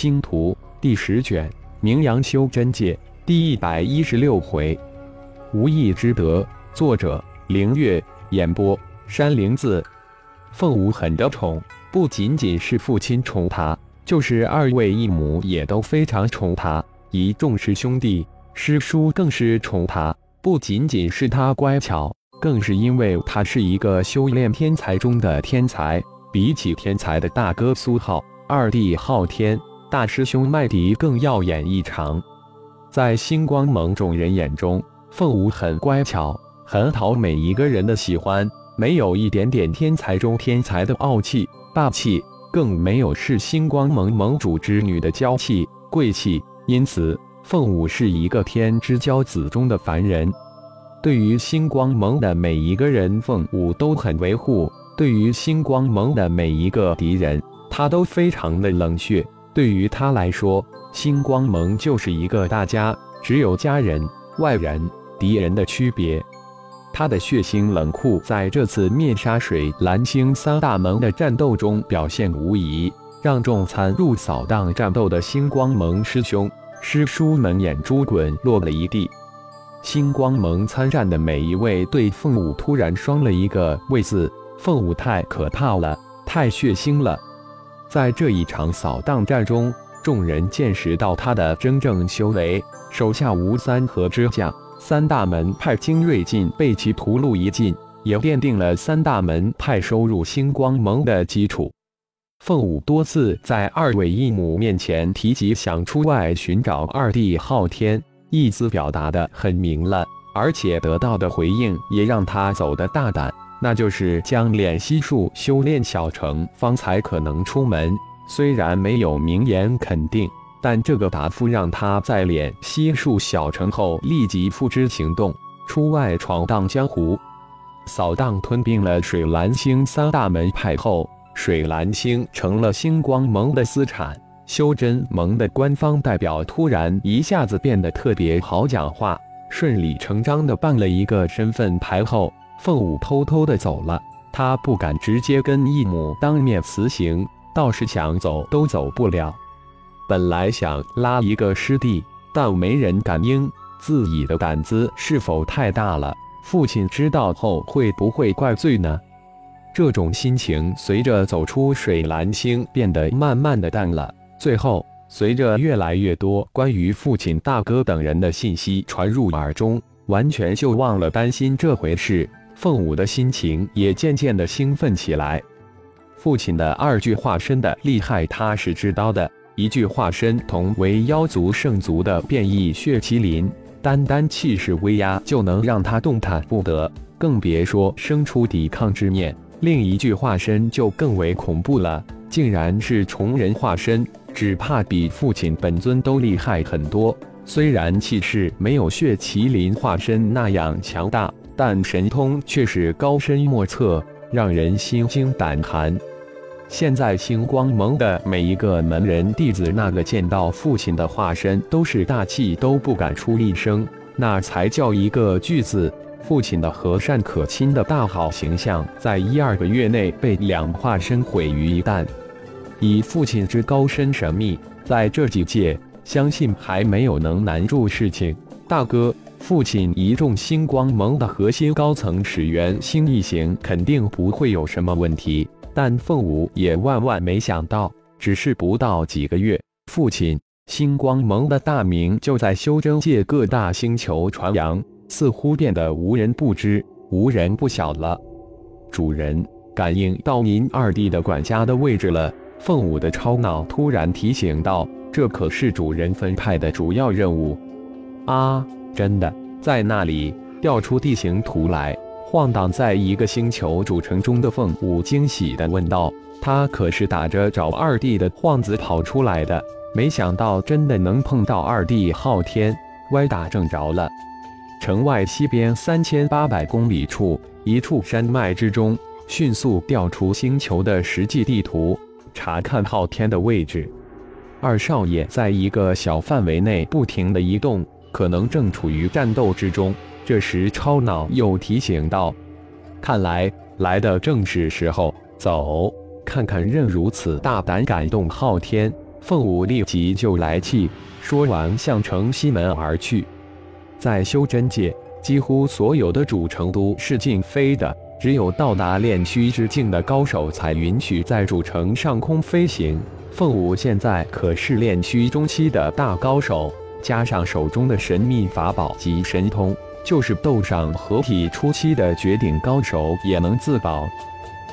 星图第十卷，名扬修真界第一百一十六回，无意之得。作者：凌月，演播：山灵子。凤舞很得宠，不仅仅是父亲宠他，就是二位义母也都非常宠他。以众师兄弟、师叔更是宠他，不仅仅是他乖巧，更是因为他是一个修炼天才中的天才。比起天才的大哥苏浩，二弟昊天。大师兄麦迪更耀眼异常，在星光盟众人眼中，凤舞很乖巧，很讨每一个人的喜欢，没有一点点天才中天才的傲气、霸气，更没有是星光盟盟主之女的娇气、贵气。因此，凤舞是一个天之骄子中的凡人。对于星光盟的每一个人，凤舞都很维护；对于星光盟的每一个敌人，他都非常的冷血。对于他来说，星光盟就是一个大家，只有家人、外人、敌人的区别。他的血腥冷酷，在这次灭杀水蓝星三大盟的战斗中表现无疑，让众参入扫荡战斗的星光盟师兄师叔们眼珠滚落了一地。星光盟参战的每一位对凤舞突然双了一个“位”字，凤舞太可怕了，太血腥了。在这一场扫荡战中，众人见识到他的真正修为。手下无三合之将，三大门派精锐尽被其屠戮一尽，也奠定了三大门派收入星光盟的基础。凤舞多次在二位义母面前提及想出外寻找二弟昊天，意思表达的很明了，而且得到的回应也让他走得大胆。那就是将敛息术修炼小成，方才可能出门。虽然没有明言肯定，但这个答复让他在敛息术小成后立即付之行动，出外闯荡江湖。扫荡吞并了水蓝星三大门派后，水蓝星成了星光盟的私产。修真盟的官方代表突然一下子变得特别好讲话，顺理成章的办了一个身份牌后。凤舞偷偷的走了，他不敢直接跟义母当面辞行，倒是想走都走不了。本来想拉一个师弟，但没人敢应，自己的胆子是否太大了？父亲知道后会不会怪罪呢？这种心情随着走出水蓝星变得慢慢的淡了。最后，随着越来越多关于父亲、大哥等人的信息传入耳中，完全就忘了担心这回事。凤舞的心情也渐渐的兴奋起来。父亲的二具化身的厉害，他是知道的。一具化身同为妖族圣族的变异血麒麟，单单气势威压就能让他动弹不得，更别说生出抵抗之念。另一具化身就更为恐怖了，竟然是虫人化身，只怕比父亲本尊都厉害很多。虽然气势没有血麒麟化身那样强大。但神通却是高深莫测，让人心惊胆寒。现在星光盟的每一个门人弟子，那个见到父亲的化身，都是大气都不敢出一声，那才叫一个句子。父亲的和善可亲的大好形象，在一二个月内被两化身毁于一旦。以父亲之高深神秘，在这几届，相信还没有能难住事情。大哥。父亲一众星光盟的核心高层始源星一行肯定不会有什么问题，但凤舞也万万没想到，只是不到几个月，父亲星光盟的大名就在修真界各大星球传扬，似乎变得无人不知、无人不晓了。主人，感应到您二弟的管家的位置了。凤舞的超脑突然提醒道：“这可是主人分派的主要任务。”啊。真的在那里调出地形图来，晃荡在一个星球主城中的凤舞惊喜地问道：“他可是打着找二弟的幌子跑出来的，没想到真的能碰到二弟昊天，歪打正着了。”城外西边三千八百公里处，一处山脉之中，迅速调出星球的实际地图，查看昊天的位置。二少爷在一个小范围内不停地移动。可能正处于战斗之中。这时，超脑又提醒道：“看来来的正是时候，走，看看任如此大胆敢动昊天，凤舞立即就来气，说完向城西门而去。在修真界，几乎所有的主城都是禁飞的，只有到达炼虚之境的高手才允许在主城上空飞行。凤舞现在可是炼虚中期的大高手，加上手中的神秘法宝及神通，就是斗上合体初期的绝顶高手也能自保。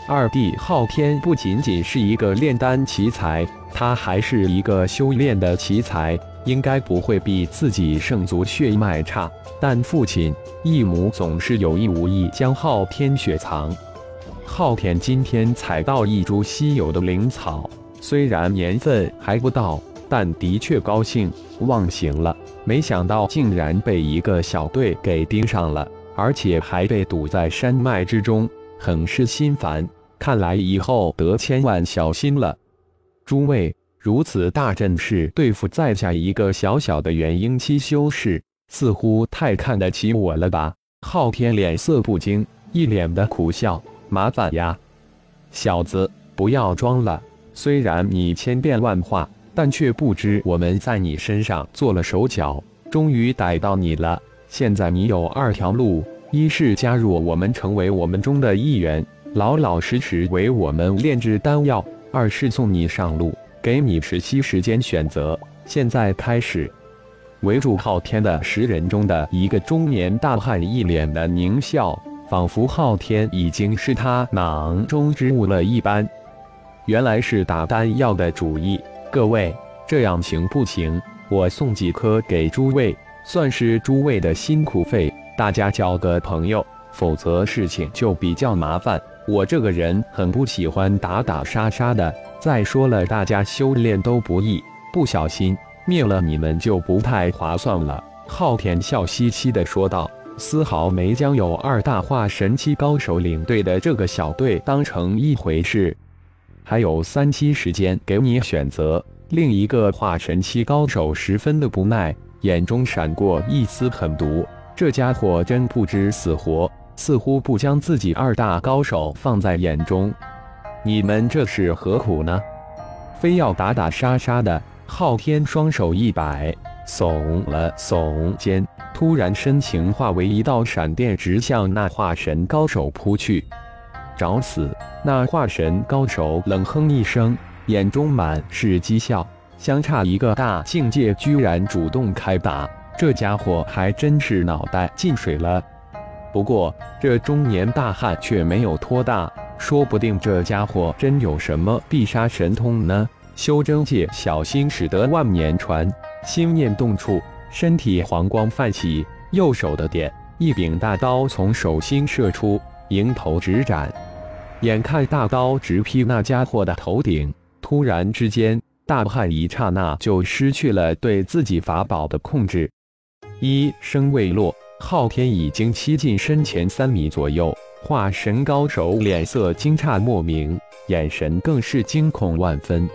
二弟昊天不仅仅是一个炼丹奇才，他还是一个修炼的奇才，应该不会比自己圣族血脉差。但父亲、义母总是有意无意将昊天雪藏。昊天今天采到一株稀有的灵草，虽然年份还不到，但的确高兴忘形了。没想到竟然被一个小队给盯上了，而且还被堵在山脉之中。很是心烦，看来以后得千万小心了。诸位，如此大阵势对付在下一个小小的元婴期修士，似乎太看得起我了吧？昊天脸色不惊，一脸的苦笑。麻烦呀，小子，不要装了。虽然你千变万化，但却不知我们在你身上做了手脚，终于逮到你了。现在你有二条路。一是加入我们，成为我们中的一员，老老实实为我们炼制丹药；二是送你上路，给你十息时间选择。现在开始。围住昊天的十人中的一个中年大汉一脸的狞笑，仿佛昊天已经是他囊中之物了一般。原来是打丹药的主意。各位，这样行不行？我送几颗给诸位，算是诸位的辛苦费。大家交个朋友，否则事情就比较麻烦。我这个人很不喜欢打打杀杀的。再说了，大家修炼都不易，不小心灭了你们就不太划算了。昊天笑嘻嘻地说道，丝毫没将有二大化神期高手领队的这个小队当成一回事。还有三期时间给你选择。另一个化神期高手十分的不耐，眼中闪过一丝狠毒。这家伙真不知死活，似乎不将自己二大高手放在眼中。你们这是何苦呢？非要打打杀杀的？昊天双手一摆，耸了耸肩，突然身形化为一道闪电，直向那化神高手扑去。找死！那化神高手冷哼一声，眼中满是讥笑。相差一个大境界，居然主动开打。这家伙还真是脑袋进水了。不过这中年大汉却没有托大，说不定这家伙真有什么必杀神通呢？修真界小心使得万年船，心念动处，身体黄光泛起，右手的点，一柄大刀从手心射出，迎头直斩。眼看大刀直劈那家伙的头顶，突然之间，大汉一刹那就失去了对自己法宝的控制。一声未落，昊天已经栖近身前三米左右。化神高手脸色惊诧莫名，眼神更是惊恐万分。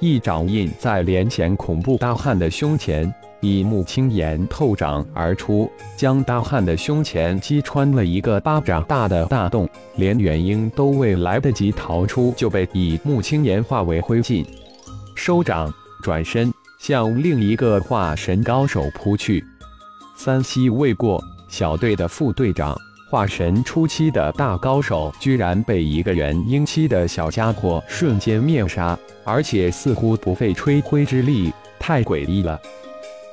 一掌印在脸前恐怖大汉的胸前，一目青炎透掌而出，将大汉的胸前击穿了一个巴掌大的大洞，连元婴都未来得及逃出，就被以目青炎化为灰烬。收掌，转身向另一个化神高手扑去。三息未过，小队的副队长化神初期的大高手，居然被一个元婴期的小家伙瞬间灭杀，而且似乎不费吹灰之力，太诡异了！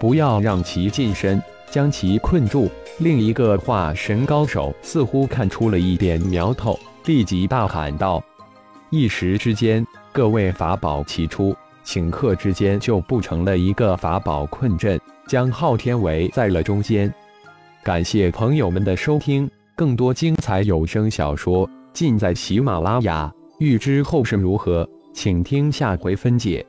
不要让其近身，将其困住。另一个化神高手似乎看出了一点苗头，立即大喊道：“一时之间，各位法宝齐出，顷刻之间就布成了一个法宝困阵。”将昊天围在了中间。感谢朋友们的收听，更多精彩有声小说尽在喜马拉雅。欲知后事如何，请听下回分解。